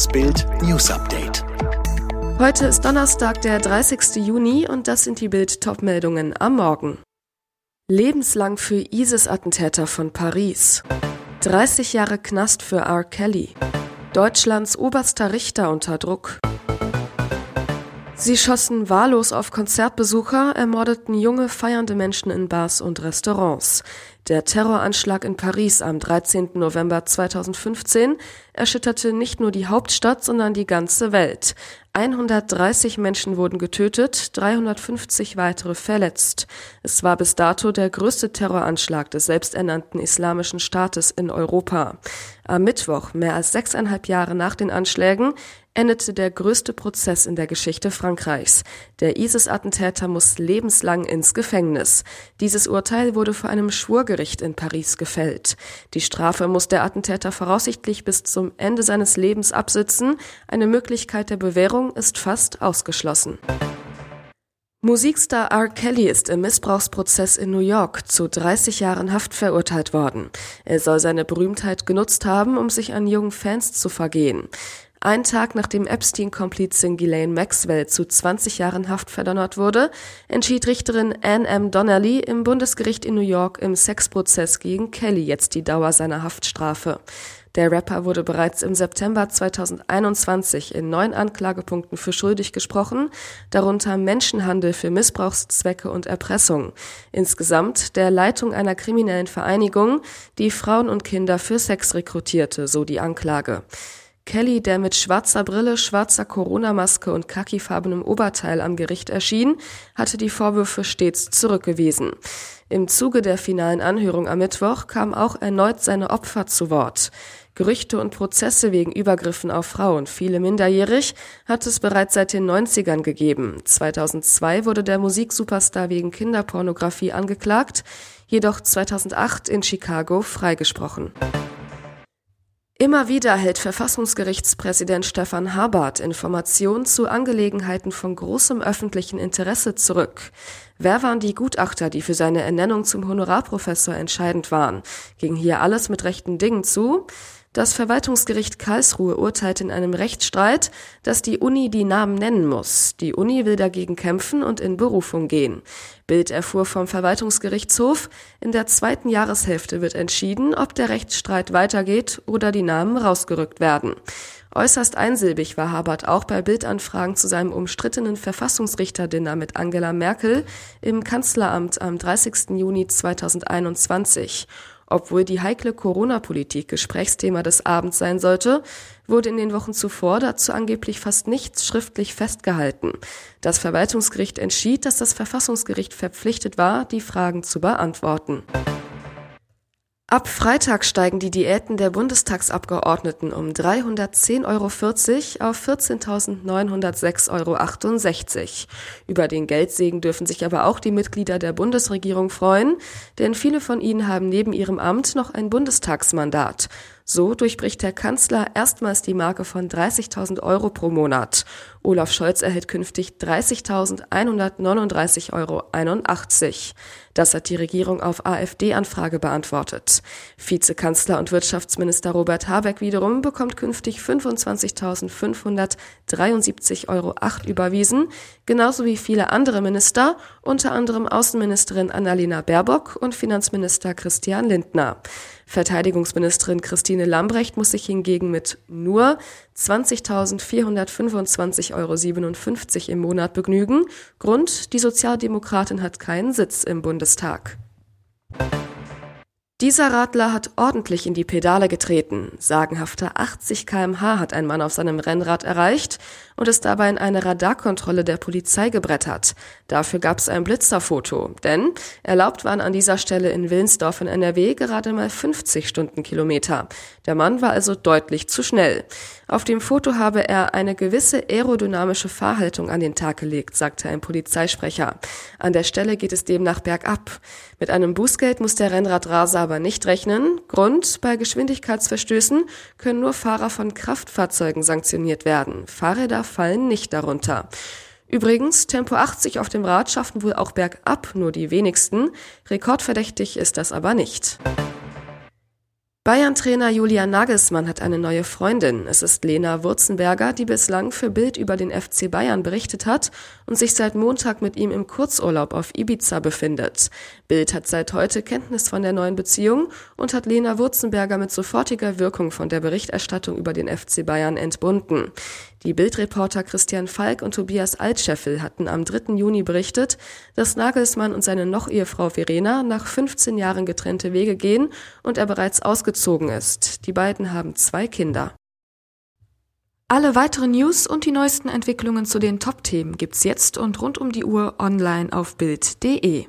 Das Bild News Update. Heute ist Donnerstag, der 30. Juni und das sind die Bild Topmeldungen am Morgen. Lebenslang für ISIS-Attentäter von Paris. 30 Jahre Knast für R. Kelly. Deutschlands oberster Richter unter Druck. Sie schossen wahllos auf Konzertbesucher, ermordeten junge, feiernde Menschen in Bars und Restaurants. Der Terroranschlag in Paris am 13. November 2015 erschütterte nicht nur die Hauptstadt, sondern die ganze Welt. 130 Menschen wurden getötet, 350 weitere verletzt. Es war bis dato der größte Terroranschlag des selbsternannten Islamischen Staates in Europa. Am Mittwoch, mehr als sechseinhalb Jahre nach den Anschlägen, endete der größte Prozess in der Geschichte Frankreichs. Der ISIS-Attentäter muss lebenslang ins Gefängnis. Dieses Urteil wurde vor einem Schwurgericht in Paris gefällt. Die Strafe muss der Attentäter voraussichtlich bis zum Ende seines Lebens absitzen. Eine Möglichkeit der Bewährung ist fast ausgeschlossen. Musikstar R. Kelly ist im Missbrauchsprozess in New York zu 30 Jahren Haft verurteilt worden. Er soll seine Berühmtheit genutzt haben, um sich an jungen Fans zu vergehen. Ein Tag nachdem Epstein-Komplizin Ghislaine Maxwell zu 20 Jahren Haft verdonnert wurde, entschied Richterin Anne M. Donnelly im Bundesgericht in New York im Sexprozess gegen Kelly jetzt die Dauer seiner Haftstrafe. Der Rapper wurde bereits im September 2021 in neun Anklagepunkten für schuldig gesprochen, darunter Menschenhandel für Missbrauchszwecke und Erpressung. Insgesamt der Leitung einer kriminellen Vereinigung, die Frauen und Kinder für Sex rekrutierte, so die Anklage. Kelly, der mit schwarzer Brille, schwarzer Corona-Maske und khakifarbenem Oberteil am Gericht erschien, hatte die Vorwürfe stets zurückgewiesen. Im Zuge der finalen Anhörung am Mittwoch kam auch erneut seine Opfer zu Wort. Gerüchte und Prozesse wegen Übergriffen auf Frauen, viele minderjährig, hat es bereits seit den 90ern gegeben. 2002 wurde der Musiksuperstar wegen Kinderpornografie angeklagt, jedoch 2008 in Chicago freigesprochen. Immer wieder hält Verfassungsgerichtspräsident Stefan Habart Informationen zu Angelegenheiten von großem öffentlichen Interesse zurück. Wer waren die Gutachter, die für seine Ernennung zum Honorarprofessor entscheidend waren? Ging hier alles mit rechten Dingen zu? Das Verwaltungsgericht Karlsruhe urteilt in einem Rechtsstreit, dass die Uni die Namen nennen muss. Die Uni will dagegen kämpfen und in Berufung gehen. Bild erfuhr vom Verwaltungsgerichtshof, in der zweiten Jahreshälfte wird entschieden, ob der Rechtsstreit weitergeht oder die Namen rausgerückt werden. Äußerst einsilbig war Habert auch bei Bildanfragen zu seinem umstrittenen Verfassungsrichterdinner mit Angela Merkel im Kanzleramt am 30. Juni 2021. Obwohl die heikle Corona-Politik Gesprächsthema des Abends sein sollte, wurde in den Wochen zuvor dazu angeblich fast nichts schriftlich festgehalten. Das Verwaltungsgericht entschied, dass das Verfassungsgericht verpflichtet war, die Fragen zu beantworten. Ab Freitag steigen die Diäten der Bundestagsabgeordneten um 310,40 Euro auf 14.906,68 Euro. Über den Geldsegen dürfen sich aber auch die Mitglieder der Bundesregierung freuen, denn viele von ihnen haben neben ihrem Amt noch ein Bundestagsmandat. So durchbricht der Kanzler erstmals die Marke von 30.000 Euro pro Monat. Olaf Scholz erhält künftig 30.139,81 Euro. Das hat die Regierung auf AfD-Anfrage beantwortet. Vizekanzler und Wirtschaftsminister Robert Habeck wiederum bekommt künftig 25.573,08 Euro überwiesen, genauso wie viele andere Minister, unter anderem Außenministerin Annalena Baerbock und Finanzminister Christian Lindner. Verteidigungsministerin Christine Lambrecht muss sich hingegen mit nur 20.425,57 Euro im Monat begnügen. Grund, die Sozialdemokratin hat keinen Sitz im Bundestag. Dieser Radler hat ordentlich in die Pedale getreten. Sagenhafte 80 kmh hat ein Mann auf seinem Rennrad erreicht und ist dabei in eine Radarkontrolle der Polizei gebrettert. Dafür gab es ein Blitzerfoto, denn erlaubt waren an dieser Stelle in Willensdorf in NRW gerade mal 50 Stundenkilometer. Der Mann war also deutlich zu schnell. Auf dem Foto habe er eine gewisse aerodynamische Fahrhaltung an den Tag gelegt, sagte ein Polizeisprecher. An der Stelle geht es demnach bergab. Mit einem Bußgeld muss der Rennradraser aber nicht rechnen. Grund, bei Geschwindigkeitsverstößen können nur Fahrer von Kraftfahrzeugen sanktioniert werden. Fahrräder fallen nicht darunter. Übrigens, Tempo 80 auf dem Rad schaffen wohl auch bergab nur die wenigsten. Rekordverdächtig ist das aber nicht. Bayern-Trainer Julian Nagelsmann hat eine neue Freundin. Es ist Lena Wurzenberger, die bislang für Bild über den FC Bayern berichtet hat und sich seit Montag mit ihm im Kurzurlaub auf Ibiza befindet. Bild hat seit heute Kenntnis von der neuen Beziehung und hat Lena Wurzenberger mit sofortiger Wirkung von der Berichterstattung über den FC Bayern entbunden. Die Bildreporter Christian Falk und Tobias Altscheffel hatten am 3. Juni berichtet, dass Nagelsmann und seine Noch-Ehefrau Verena nach 15 Jahren getrennte Wege gehen und er bereits ausgezogen ist. Die beiden haben zwei Kinder. Alle weiteren News und die neuesten Entwicklungen zu den Top-Themen gibt's jetzt und rund um die Uhr online auf Bild.de.